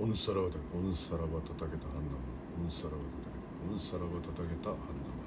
オンサラバタオンサラバタタケタハンナムオンサラバタタケタオンサラバタタケタハンナム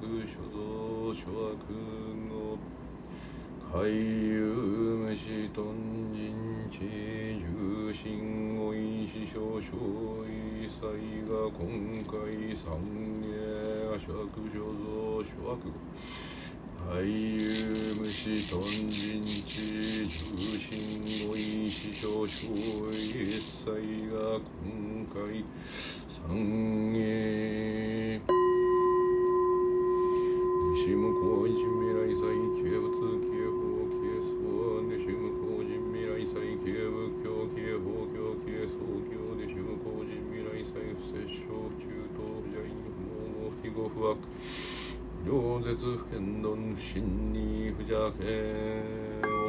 や釈所蔵諸悪語海遊虫豚人地重心語意師匠小異祭が今回三芸釈所蔵諸悪俳優虫豚人地重心語意師匠小異祭が今回三芸西向こう人未来祭慶仏慶法慶僧で西向こう人未来祭慶仏教慶法教慶僧教で西向こう人未来祭不摂生不中等不邪因不非語不悪両絶不剣論不信に不邪剣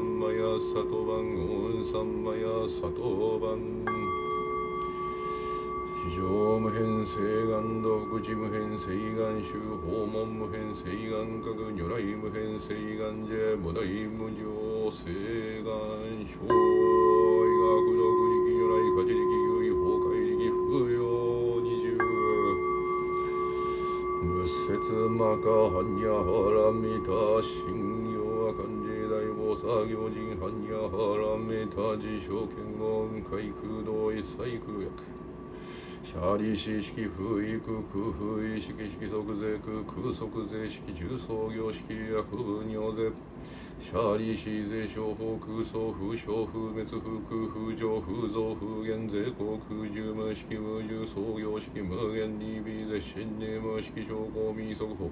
ンマヤサトバンオンサンマヤサトバン非常無変性願道口無変性願宗訪問無変性願覚如来無変性願者菩提無常性願小医学独力如来勝ち力有意法界力不要二十。仏説マカハンヤハラミタ信用は漢字大菩薩行人ハンヤハラミタ自称剣言海空道一切空薬シャーリシ式不意空空不意式式即税空空即税式重創業式薬部尿税シャーリーシ税商法空想風商風滅風空風上風増風減税航空重無式無重創業式無限に微絶心に無式証拠未速報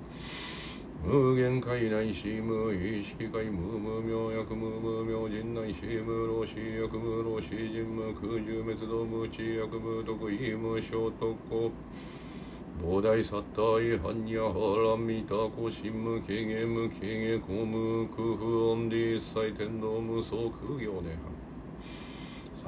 無限界内し無意識界無無明薬無無明人内し無老死薬無老死人無空重滅動無知薬無得意無小特攻菩提サッタイハニヤハラミタコシムケゲムケゲコムクフオンディ一切天道無双苦行ネハ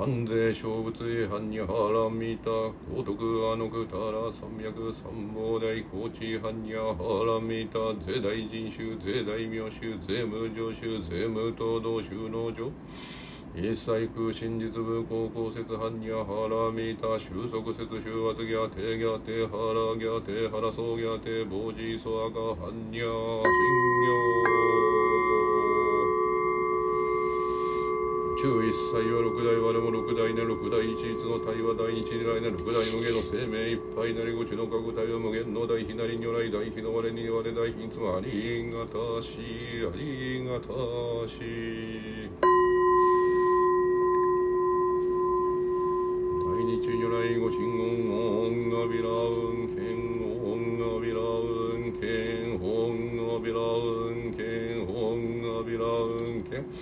三世小仏へ般にハラミタ高徳あのくたら三脈三宝大高知般にハラミタ税大人衆税大名衆税務上衆税務東道収納所一切空真実部高校説般にハラミタ収束説収圧ギャテギャテハラギャテハラソギャテボジソアカ般に信中一切は六代我も六代な六代一律の体は第一二来な六代無限の生命いっぱいなりごちの各体は無限の大比なり如来大比の我に我大比つまありがたしありがたし。大日如来ご神言音がびらう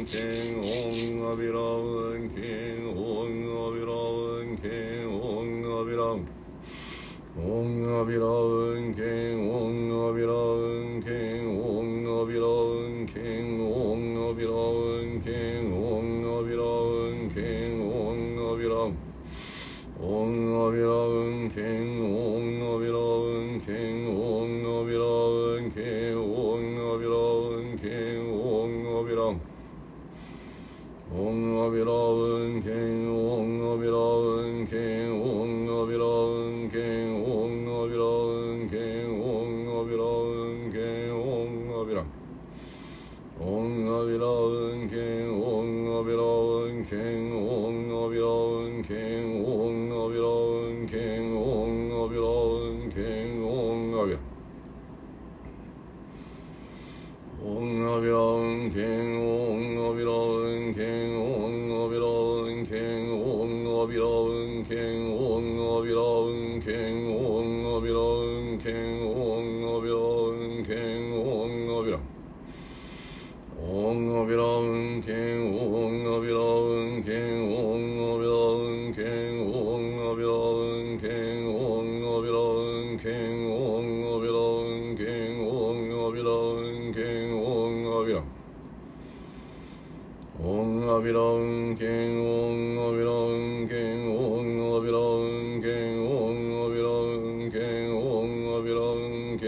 んけん音がびらうんけん音がびらうんけん音がびらうんけん音がびらうん音がびら音がびらうん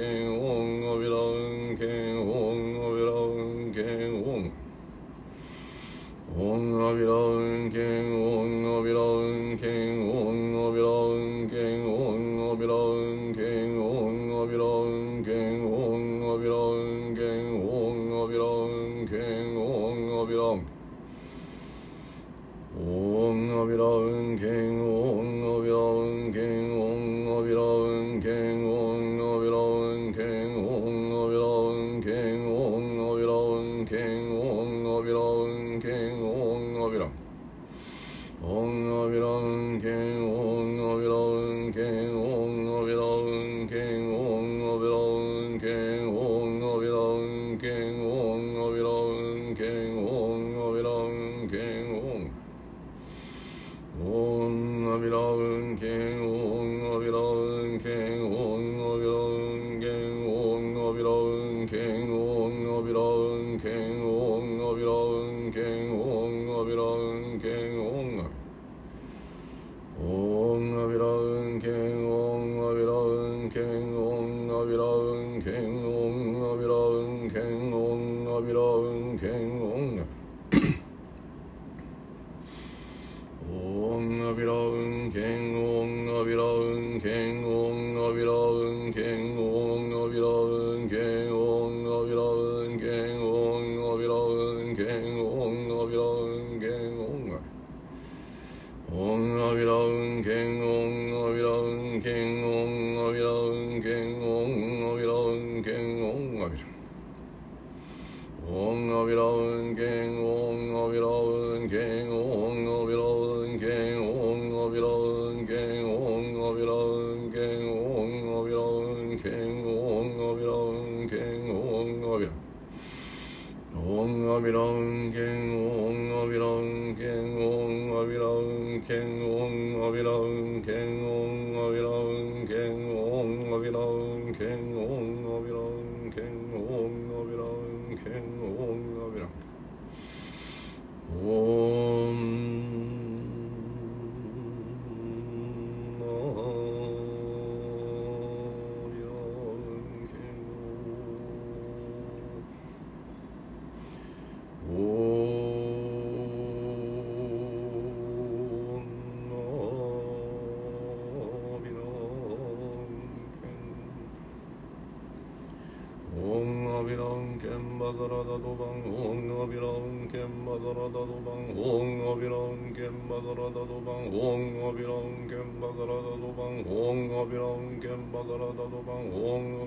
剣音がびらうんけん音がびらうんけん音音がびらうんけ音がびらうんけん音がびらんけん音がうんけん音がびらうんけん音がびらうんけん音が音がびらうんけん音がびらうんけん音がケンバザラダドバンオンアビランケンバザラダドバンオンアビランケンバザラダドバンオンアビランケンバザラダドバンオンアビランケンバザラダドバンオン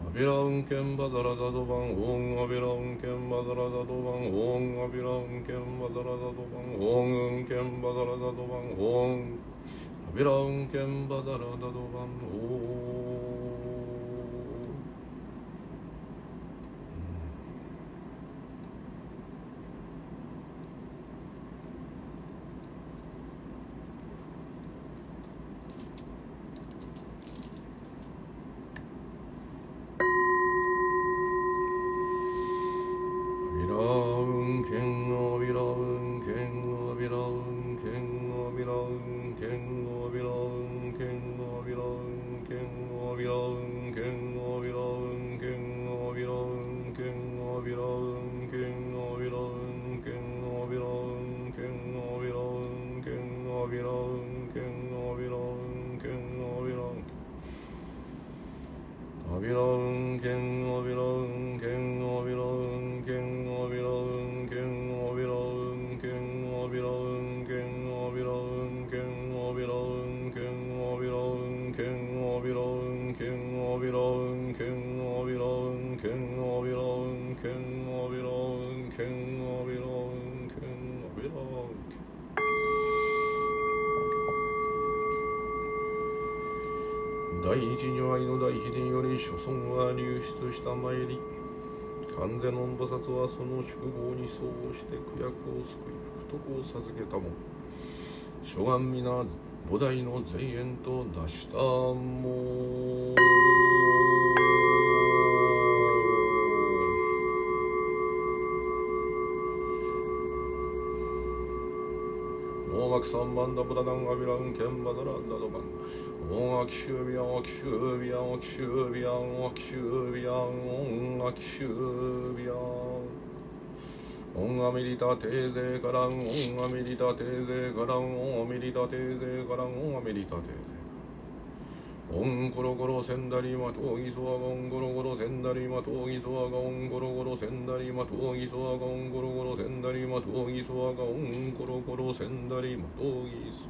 アビランケンバザラダドバンオンアビランケンバザラダドバンオンアビランケンバザラダドバンオンケンバザラダドバンオンアビランケンバザラダドバンオン第一如来の大秘伝より諸尊は流出したまえり。完全の菩薩はその宿坊に相応して苦役を救い福徳を授けたも。諸願皆菩提の前縁と出したも。三万ダブラダンアビランケンバダラダドバンオンアキシュビアンオキシュビアンオキシュビアンアキシュビアンオンアキシュビアンオンアミリタテーゼカランオンアミリタテーゼカランオンアミリタテーゼカランオンアミリタテーゼオンコロコロセンダリマトウギソワガオンコロコロセンダリマトウギソワガオンコロコロセンダリマトウギソワガオンコロコロセンダリマトウギソワガオンコロコロセンダリマトウギソ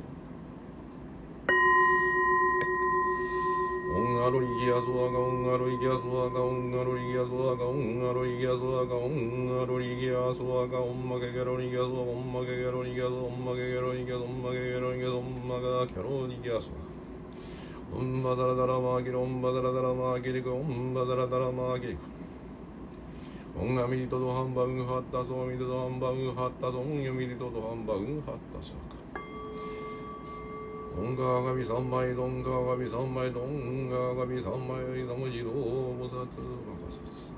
オンアロリギアソワガオンアロリギアソワガオンアロリギアソワガオンアロリギアソワガオンアロリギアソワガオンマケゲロリギアソワオンマケゲロリギアソワオンマケゲロリギアソオンマケゲロリギアソオンマガケロリギアソワオンバダラダラマーギリオンバダラダラマーギリクオンバダラダラマーギリクオンアミリトドハンバウンハッタソアミリトドハンバウンハッタソンヤミリトドハンバウンハッタソカオンガガビ三枚ドンガガビ三枚ドンガガビ三枚ナムジド菩薩マカサツ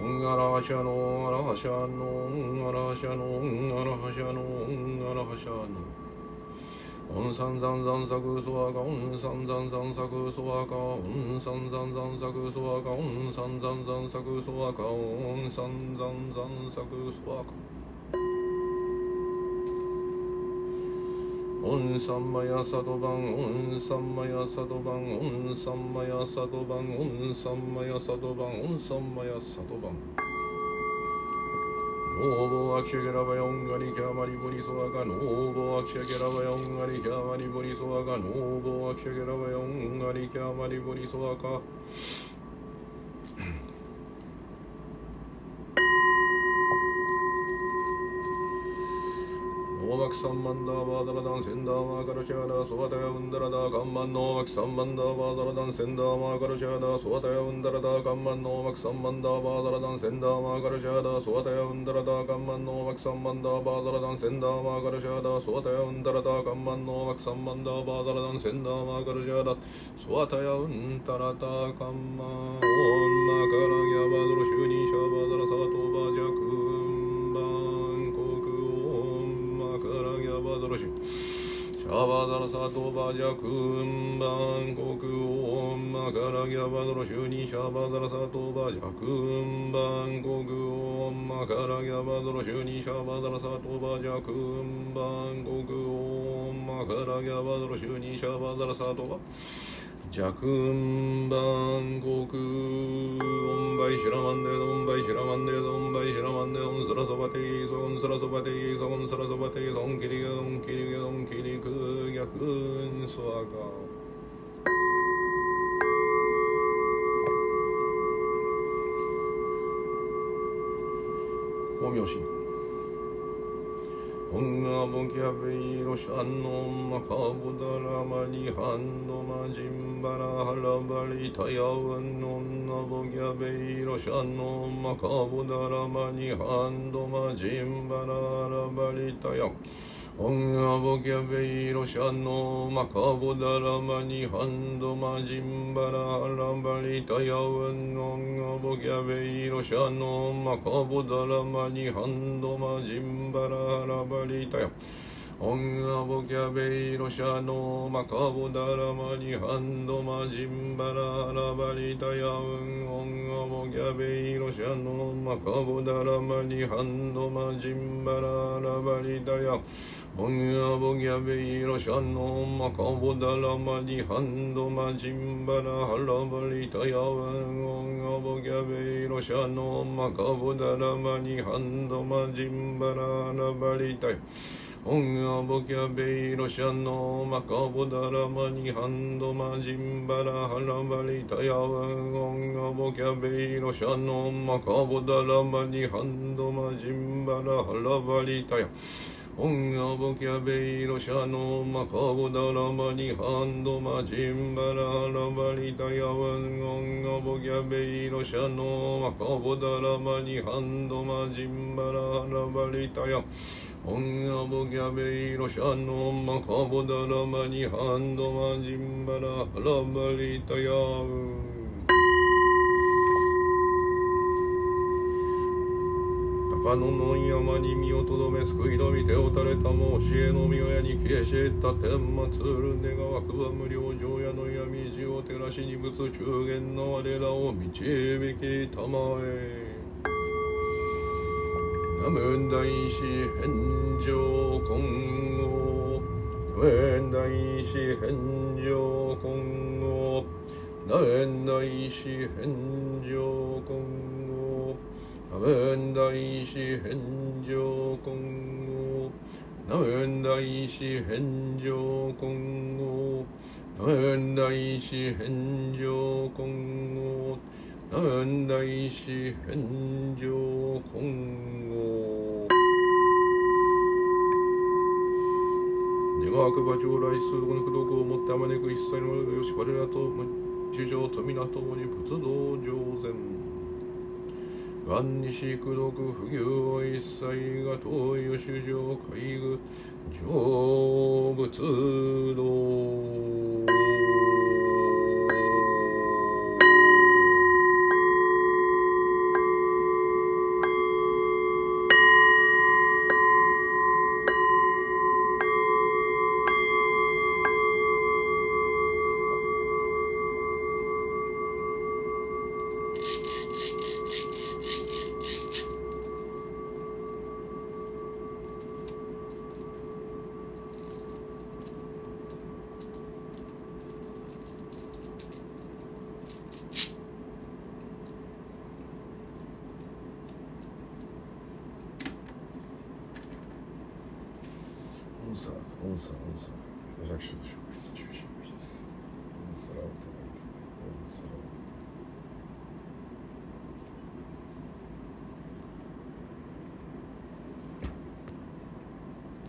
オンアラハシャノアラハシャノアラハシャノアラハシャノアラハシャノオンサンザンザンサクソワカオンサンザンザンサクソワカオンサンザンザンサクソワカオンサンザンザンサクソワカオンサンザンザンサクソワカオンサンマヤサドバンオンサンマヤサドバンオンサンマヤサドバンオンサンマヤサドバンオンサンマヤサドバンーボアキシャゲラバヨンガリキャマリボリソワガノーボーアキシャゲラバヨンガリキャマリボリソワガノーボーアキシャゲラバヨンガリキャマリボリソワカノーバクサンマンダーバーダラダンセンダーマーカルシャーダーソワタヤウンダラダーカンマンノーバクサンマンダーバーダラダンセンダーマーカルシャーダーソワタヤウンダラダーカンマンノーバクサンマンダーバーダラダンセンダーマーカルシャーダーソワタヤウンダラダーカンマンノーバクサンマンダーバーダラダンセンダーマーカルシャーダーソワタヤウンダラダーカンマンノーバクサンマンダーバーダラダンセンダーマーカルシャーダーソワタヤウンダラダーカンマンオンマカラギャバドロシュニシャバダラサトバジャクラギャバドロシュシャバダラサトバジャクンバンコクオンマカラギャバドロシュニシャバダラサトバジャクンバンコクオンマカラギャバドロシュニシャバダラサトバジャクンバンコクオンマカラギャバドロシュニシャバダラサトバジャクンバンコクオンバイシラマンデドンバイシラマンデドンバイシラマンデドンスラソバテイソンスラソバテイソンスラソバテイソンキリゲドンキリゲドンキリク逆ンソワカ光明神女ボキャベイロシャンノンマカボダラマニハンドマジンバラハラバリタヤウンノンナボキャベイロシャンノンマカボダラマニハンドマジンバラハラバリタヤオンアボキャベイロシャノマカボダラマニハンドマジンバラハラバリタヤ。ウンノンアボキャベイロシャノマカボダラマニハンドマジンバラハラバリタヤ。ウンオンアボキャベイロシャノマカボダラマニハンドマジンバララバリタヤウンオンアボキャベイロシャノマカボダラマニハンドマジンバララバリタヤオンアボギャベイロシャノマカボダラマニハンドマジンバラハラバリタヤワンオンアボギャベイロシャノマカボダラマニハンドマジンバララバリタヤオンアボキャベイロシャノマカボダラマニハンドマジンバラハラバリタヤワンオンアボキャベイロシャノマカボダラマニハンドマジンバラハラバリタヤオンアボキャベイロシャノマカボダラマニハンドマジンバラハラバリタヤワンオンアボキャベイロシャノマカボダラマニハンドマジンバラハラバリタヤオンアボキャベイロシャノマカボダラマニハンドマジンバラハラバリタヤウ。高野の山に身をとどめ救いの御手を垂れたも教えの御親に消えした天末る願わくは無料上夜の闇地を照らしに仏中元の我らを導きたまえ。南無大師返上金剛南無大師返上金剛南無大師返上金剛南無大師返上金剛南無大師返上金剛南無大師返上金剛南大師返上金剛願わくば将来数度の功徳をもってあまねく一切のよし我らと地上と皆ともに仏道上善。万にし功徳不行は一切が遠いよ主上海具成仏道。音差音差